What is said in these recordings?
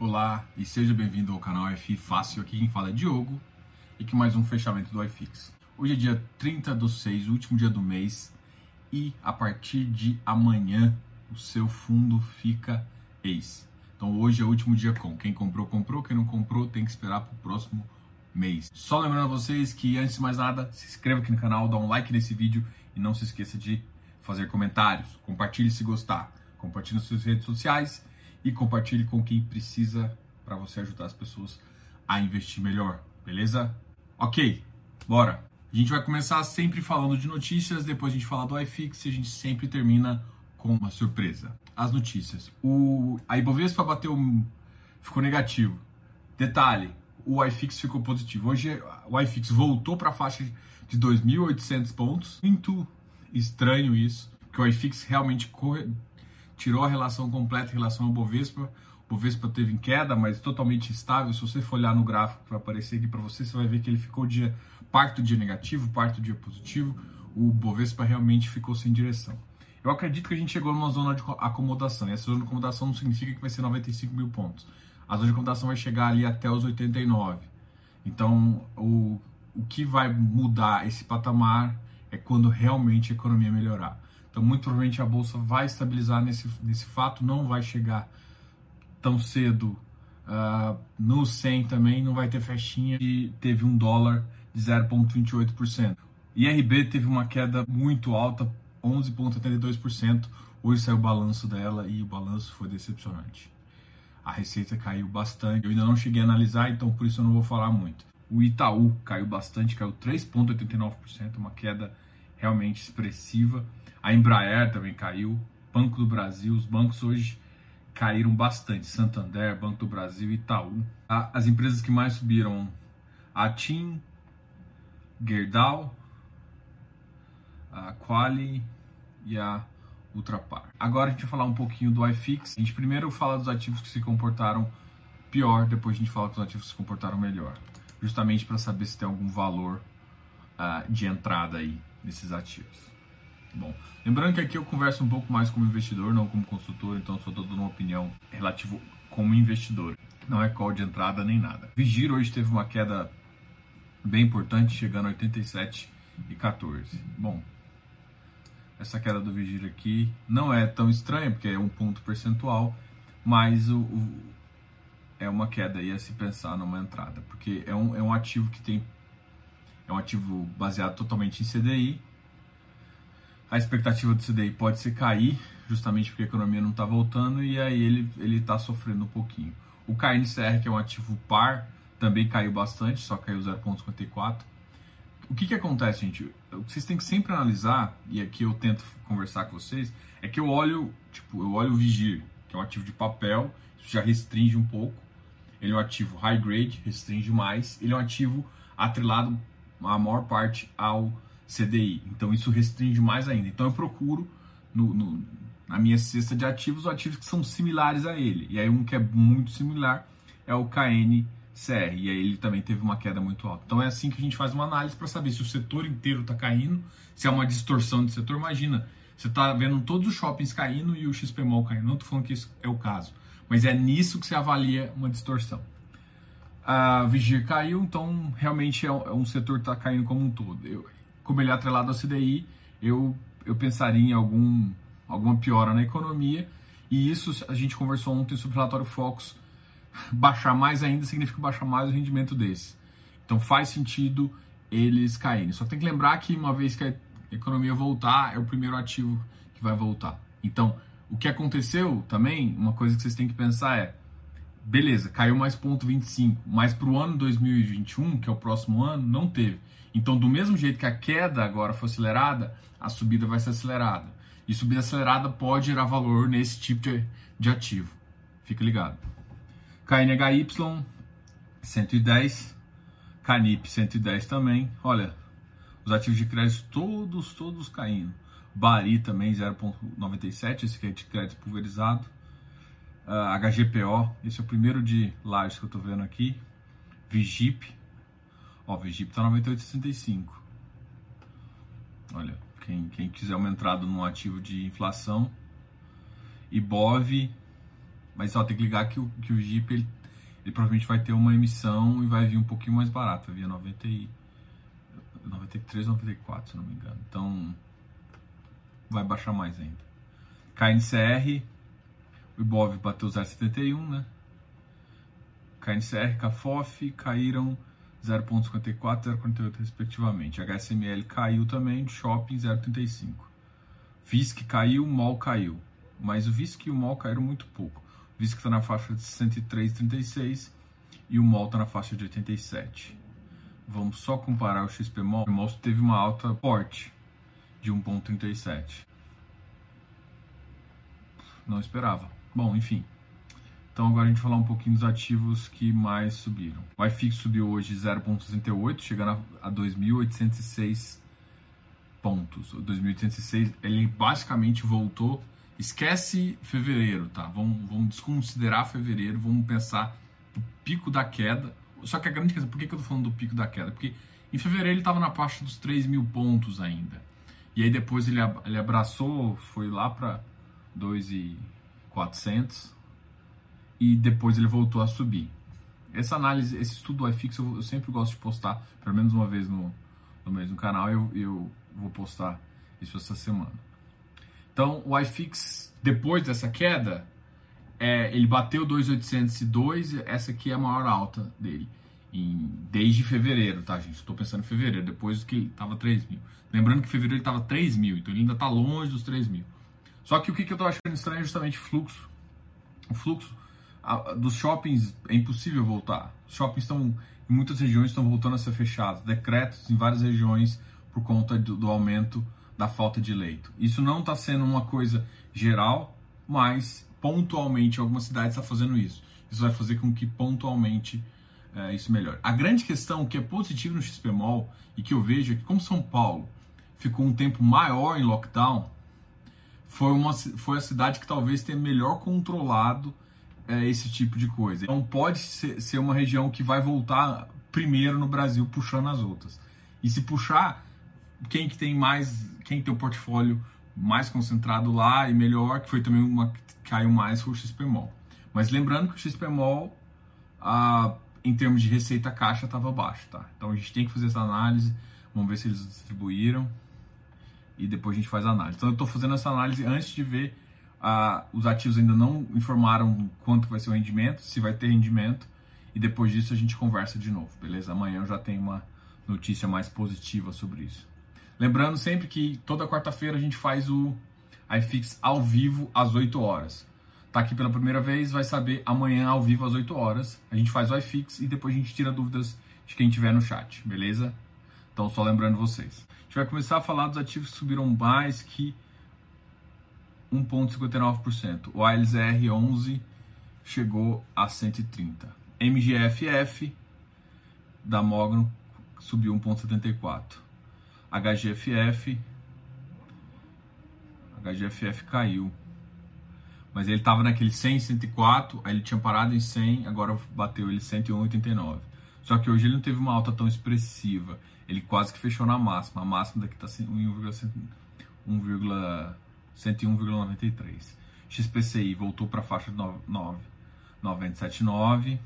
Olá e seja bem-vindo ao canal FI Fácil. Aqui quem fala é Diogo e que mais um fechamento do iFix. Hoje é dia 30 do 6, último dia do mês, e a partir de amanhã o seu fundo fica ex. Então hoje é o último dia com. Quem comprou, comprou. Quem não comprou, tem que esperar para o próximo mês. Só lembrando a vocês que, antes de mais nada, se inscreva aqui no canal, dá um like nesse vídeo e não se esqueça de fazer comentários. Compartilhe se gostar. Compartilhe nas suas redes sociais e compartilhe com quem precisa para você ajudar as pessoas a investir melhor, beleza? Ok, bora! A gente vai começar sempre falando de notícias, depois a gente fala do iFix e a gente sempre termina com uma surpresa. As notícias. O, a Ibovespa bateu, ficou negativo. Detalhe, o iFix ficou positivo. Hoje o iFix voltou para a faixa de 2.800 pontos. Muito estranho isso, que o iFix realmente tirou a relação completa em relação ao Bovespa. O Bovespa teve em queda, mas totalmente estável. Se você for olhar no gráfico que vai aparecer aqui para você, você vai ver que ele ficou dia parte do dia negativo, parte do dia positivo. O Bovespa realmente ficou sem direção. Eu acredito que a gente chegou numa zona de acomodação. E essa zona de acomodação não significa que vai ser 95 mil pontos. A zona de acomodação vai chegar ali até os 89. Então, o, o que vai mudar esse patamar é quando realmente a economia melhorar. Então, muito provavelmente a bolsa vai estabilizar nesse, nesse fato, não vai chegar tão cedo uh, no 100 também, não vai ter festinha e teve um dólar de 0,28%. IRB teve uma queda muito alta, 11,72%. Hoje saiu o balanço dela e o balanço foi decepcionante. A receita caiu bastante. Eu ainda não cheguei a analisar, então por isso eu não vou falar muito. O Itaú caiu bastante, caiu 3,89%, uma queda realmente expressiva. A Embraer também caiu, Banco do Brasil, os bancos hoje caíram bastante. Santander, Banco do Brasil, Itaú. As empresas que mais subiram, a TIM, Gerdau, a Quali e a Ultrapar. Agora a gente vai falar um pouquinho do iFix. A gente primeiro fala dos ativos que se comportaram pior, depois a gente fala dos ativos que se comportaram melhor. Justamente para saber se tem algum valor uh, de entrada aí nesses ativos. Bom, lembrando que aqui eu converso um pouco mais como investidor, não como consultor, então só estou dando uma opinião relativa como investidor. Não é call de entrada nem nada. Vigir hoje teve uma queda bem importante, chegando a 87 e 14. Bom, essa queda do Vigir aqui não é tão estranha, porque é um ponto percentual, mas o, o, é uma queda aí a se pensar numa entrada, porque é um, é um ativo que tem. É um ativo baseado totalmente em CDI, a expectativa do CDI pode se cair, justamente porque a economia não está voltando e aí ele está sofrendo um pouquinho. O KNCR, que é um ativo par, também caiu bastante, só caiu 0,54. O que, que acontece, gente? O que vocês têm que sempre analisar, e aqui eu tento conversar com vocês, é que eu olho, tipo, eu olho o Vigir, que é um ativo de papel, isso já restringe um pouco. Ele é um ativo high grade, restringe mais. Ele é um ativo atrelado a maior parte ao CDI. Então isso restringe mais ainda. Então eu procuro no, no, na minha cesta de ativos ativos que são similares a ele. E aí um que é muito similar é o KNCR. E aí ele também teve uma queda muito alta. Então é assim que a gente faz uma análise para saber se o setor inteiro está caindo, se é uma distorção de setor. Imagina, você está vendo todos os shoppings caindo e o XP Mall caindo. Não estou falando que isso é o caso. Mas é nisso que você avalia uma distorção. A Vigir caiu, então realmente é um é setor que está caindo como um todo. Eu, como ele é atrelado ao CDI, eu, eu pensaria em algum, alguma piora na economia. E isso a gente conversou ontem sobre o relatório Focus. Baixar mais ainda significa baixar mais o rendimento desse. Então faz sentido eles caírem. Só tem que lembrar que uma vez que a economia voltar, é o primeiro ativo que vai voltar. Então, o que aconteceu também, uma coisa que vocês têm que pensar é, beleza, caiu mais ponto 25, mas para o ano 2021, que é o próximo ano, não teve. Então, do mesmo jeito que a queda agora foi acelerada, a subida vai ser acelerada. E subida acelerada pode gerar valor nesse tipo de, de ativo. Fica ligado. KNHY 110, Canip 110 também. Olha, os ativos de crédito todos, todos caindo. Bari também 0,97, esse aqui é de crédito pulverizado. Uh, ah, HGPO, esse é o primeiro de lajes que eu estou vendo aqui. Vigip Ó, Egito tá 98,65. Olha, quem, quem quiser uma entrada num ativo de inflação. Ibov Mas só tem que ligar que o, que o ele, ele provavelmente vai ter uma emissão e vai vir um pouquinho mais barato, vai vir a 90 e, 93, 94, se não me engano. Então vai baixar mais ainda. KNCR, o Ibov bateu 0,71, né? KNCR, CAFOF caíram 0,54 e 0,48 respectivamente. HSML caiu também, Shopping 0,35. VISC caiu, MOL caiu. Mas o VISC e o MOL caíram muito pouco. O VISC está na faixa de 103,36 e o MOL está na faixa de 87. Vamos só comparar o XPMOL. O MOL teve uma alta forte de 1,37. Não esperava. Bom, enfim. Então agora a gente falar um pouquinho dos ativos que mais subiram. O iFix subiu hoje 0,68, chegando a 2.806 pontos. O 2.806, ele basicamente voltou. Esquece fevereiro, tá? Vamos, vamos desconsiderar fevereiro, vamos pensar no pico da queda. Só que a grande questão, por que, que eu tô falando do pico da queda? Porque em fevereiro ele estava na faixa dos 3 mil pontos ainda. E aí depois ele, ele abraçou, foi lá para 2,400 e depois ele voltou a subir. Essa análise, esse estudo do iFix eu, eu sempre gosto de postar, pelo menos uma vez no, no mesmo canal, eu, eu vou postar isso essa semana. Então, o iFix, depois dessa queda, é, ele bateu 2,802, essa aqui é a maior alta dele, em, desde fevereiro, tá, gente? Estou pensando em fevereiro, depois que estava 3 mil. Lembrando que fevereiro ele estava 3 mil, então ele ainda está longe dos 3 mil. Só que o que, que eu estou achando estranho é justamente o fluxo. O fluxo a, dos shoppings é impossível voltar. Os shoppings estão, em muitas regiões, estão voltando a ser fechados. Decretos em várias regiões por conta do, do aumento da falta de leito. Isso não está sendo uma coisa geral, mas pontualmente algumas cidades estão tá fazendo isso. Isso vai fazer com que pontualmente é, isso melhore. A grande questão que é positivo no XPMOL e que eu vejo é que como São Paulo ficou um tempo maior em lockdown, foi, uma, foi a cidade que talvez tenha melhor controlado é, esse tipo de coisa. Então pode ser, ser uma região que vai voltar primeiro no Brasil puxando as outras. E se puxar, quem que tem mais, quem tem o portfólio mais concentrado lá e melhor, que foi também uma que caiu mais, foi o XPMOL. Mas lembrando que o XPMOL, ah, em termos de receita caixa, estava baixo, tá? Então a gente tem que fazer essa análise, vamos ver se eles distribuíram e depois a gente faz a análise. Então eu estou fazendo essa análise antes de ver ah, os ativos ainda não informaram quanto vai ser o rendimento, se vai ter rendimento, e depois disso a gente conversa de novo, beleza? Amanhã eu já tenho uma notícia mais positiva sobre isso. Lembrando sempre que toda quarta-feira a gente faz o iFix ao vivo às 8 horas. Tá aqui pela primeira vez, vai saber amanhã ao vivo às 8 horas. A gente faz o iFix e depois a gente tira dúvidas de quem tiver no chat, beleza? Então só lembrando vocês. Gente vai começar a falar dos ativos que subiram mais que 1,59%. O ALS R11 chegou a 130. MGFF da Mogno subiu 1,74. HGFF HGFF caiu. Mas ele estava naquele 100, 104, aí ele tinha parado em 100, agora bateu ele 101,89. Só que hoje ele não teve uma alta tão expressiva. Ele quase que fechou na máxima. A máxima daqui está 101,93. XPCI voltou para a faixa de 9,979.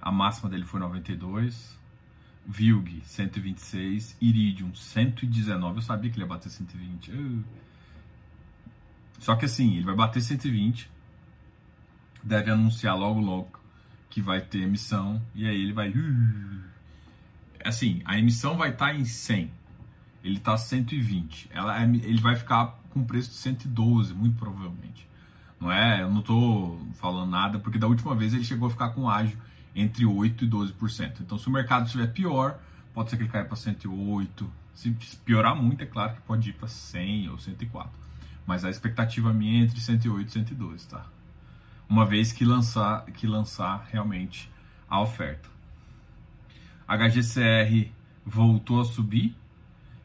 A máxima dele foi 92. Vilg 126, Iridium 119. Eu sabia que ele ia bater 120. Só que assim, ele vai bater 120. Deve anunciar logo logo que vai ter emissão e aí ele vai assim, a emissão vai estar tá em 100. Ele está 120. Ela é, ele vai ficar com preço de 112, muito provavelmente. Não é? Eu não estou falando nada porque da última vez ele chegou a ficar com ágio entre 8% e 12%. Então, se o mercado estiver pior, pode ser que ele caia para 108. Se piorar muito, é claro que pode ir para 100 ou 104. Mas a expectativa minha é entre 108 e 112, tá? Uma vez que lançar, que lançar realmente a oferta. HGCR voltou a subir.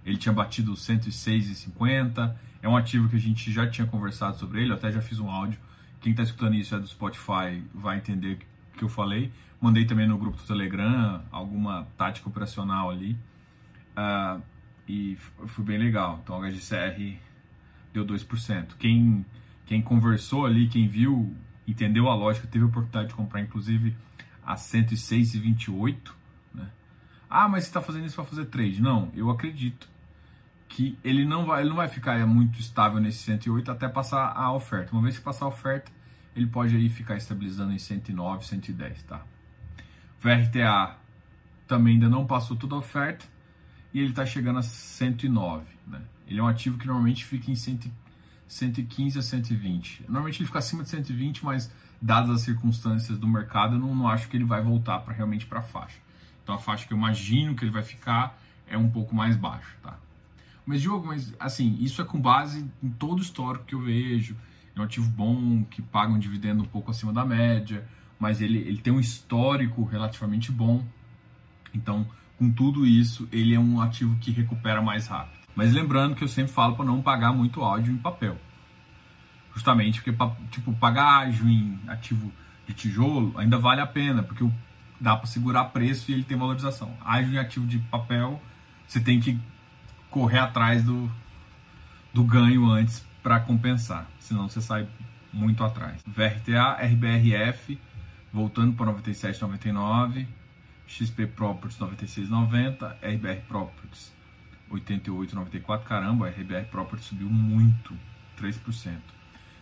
Ele tinha batido 106,50. É um ativo que a gente já tinha conversado sobre ele. Eu até já fiz um áudio. Quem está escutando isso é do Spotify vai entender o que eu falei. Mandei também no grupo do Telegram alguma tática operacional ali. Uh, e foi bem legal. Então, o HGCR deu 2%. Quem, quem conversou ali, quem viu entendeu a lógica, teve a oportunidade de comprar inclusive a 106,28, né? Ah, mas você está fazendo isso para fazer trade? Não, eu acredito que ele não vai, ele não vai ficar muito estável nesse 108 até passar a oferta. Uma vez que passar a oferta, ele pode aí ficar estabilizando em 109, 110, tá? VRTA também ainda não passou toda a oferta e ele está chegando a 109, né? Ele é um ativo que normalmente fica em 100, 115 a 120. Normalmente ele fica acima de 120, mas dadas as circunstâncias do mercado, eu não, não acho que ele vai voltar para realmente para a faixa. Então a faixa que eu imagino que ele vai ficar é um pouco mais baixa, tá? Mas, Diogo, mas assim, isso é com base em todo o histórico que eu vejo. É um ativo bom, que paga um dividendo um pouco acima da média, mas ele, ele tem um histórico relativamente bom. Então, com tudo isso, ele é um ativo que recupera mais rápido. Mas lembrando que eu sempre falo para não pagar muito áudio em papel. Justamente porque, tipo, pagar ágio em ativo de tijolo ainda vale a pena, porque dá para segurar preço e ele tem valorização. Ágio em ativo de papel, você tem que correr atrás do, do ganho antes para compensar, senão você sai muito atrás. VRTA, RBRF, voltando para 97,99, XP Properties 96,90, RBR Properties 88,94. Caramba, a RBR Properties subiu muito, 3%.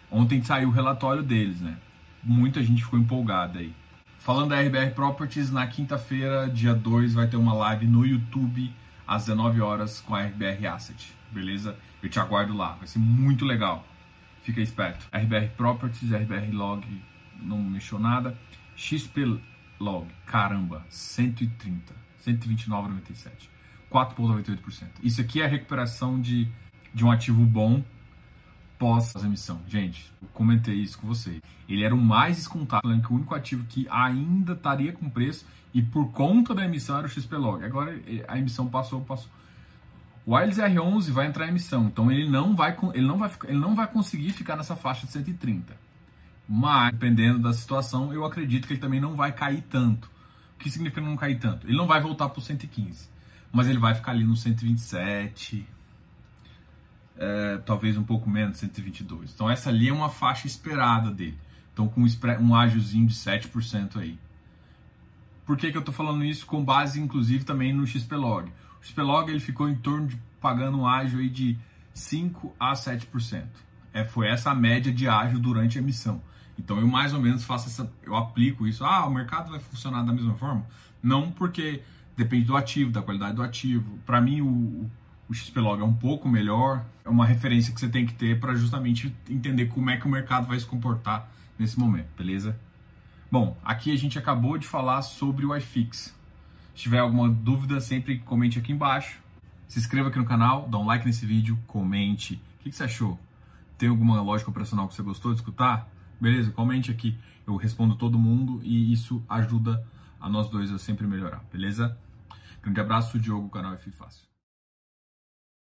Ontem saiu o relatório deles, né? Muita gente ficou empolgada aí. Falando da RBR Properties, na quinta-feira, dia 2, vai ter uma live no YouTube às 19 horas com a RBR Asset, beleza? Eu te aguardo lá, vai ser muito legal. Fica esperto. RBR Properties, RBR Log, não mexeu nada. XP Log, caramba, 130, 129,97, 4,98%. Isso aqui é a recuperação de, de um ativo bom pós-emissão. Gente, eu comentei isso com vocês. Ele era o mais descontado, que o único ativo que ainda estaria com preço e por conta da emissão era o XPlog. Agora a emissão passou, passou. O Wiles R11 vai entrar em emissão, então ele não vai, ele não vai, ele não vai conseguir ficar nessa faixa de 130. Mas, dependendo da situação, eu acredito que ele também não vai cair tanto. O que significa não cair tanto? Ele não vai voltar para o 115, mas ele vai ficar ali no 127, é, talvez um pouco menos, 122. Então essa ali é uma faixa esperada dele. Então com um ágiozinho de 7% aí. Por que, que eu estou falando isso? Com base inclusive também no XPlog. O XPlog ele ficou em torno de pagando um ágio aí de 5 a 7%. É, foi essa a média de ágio durante a emissão. Então eu mais ou menos faço essa, eu aplico isso. Ah, o mercado vai funcionar da mesma forma? Não, porque depende do ativo, da qualidade do ativo. Para mim o, o XPlog é um pouco melhor, é uma referência que você tem que ter para justamente entender como é que o mercado vai se comportar nesse momento, beleza? Bom, aqui a gente acabou de falar sobre o iFix. Se tiver alguma dúvida, sempre comente aqui embaixo. Se inscreva aqui no canal, dá um like nesse vídeo, comente. O que, você achou? Tem alguma lógica operacional que você gostou de escutar? Beleza? Comente aqui. Eu respondo todo mundo e isso ajuda a nós dois a sempre melhorar, beleza? Grande abraço, Diogo, canal F Fácil.